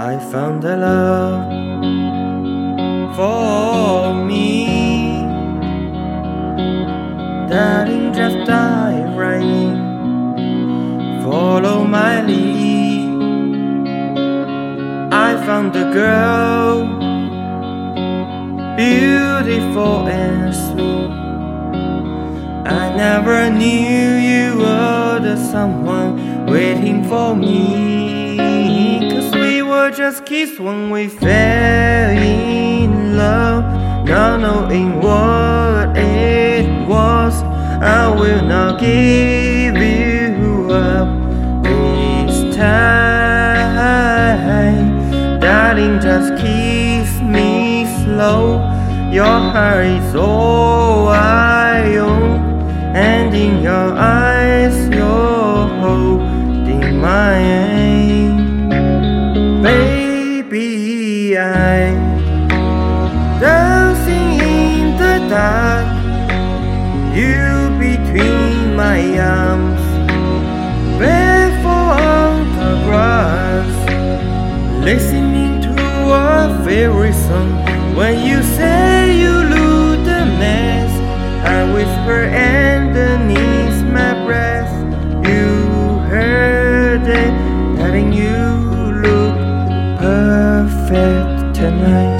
I found a love for me. Darling, just dive right in. Follow my lead. I found a girl, beautiful and sweet. I never knew you were the someone waiting for me. Just kids when we fell in love. Not knowing what it was, I will not give you up this time. Darling, just kiss me slow. Your heart is all I own, and in your eyes, you're you between my arms, barefoot on the grass, listening to a favorite song. When you say you lose the mess, I whisper underneath my breath. You heard it, telling you look perfect tonight.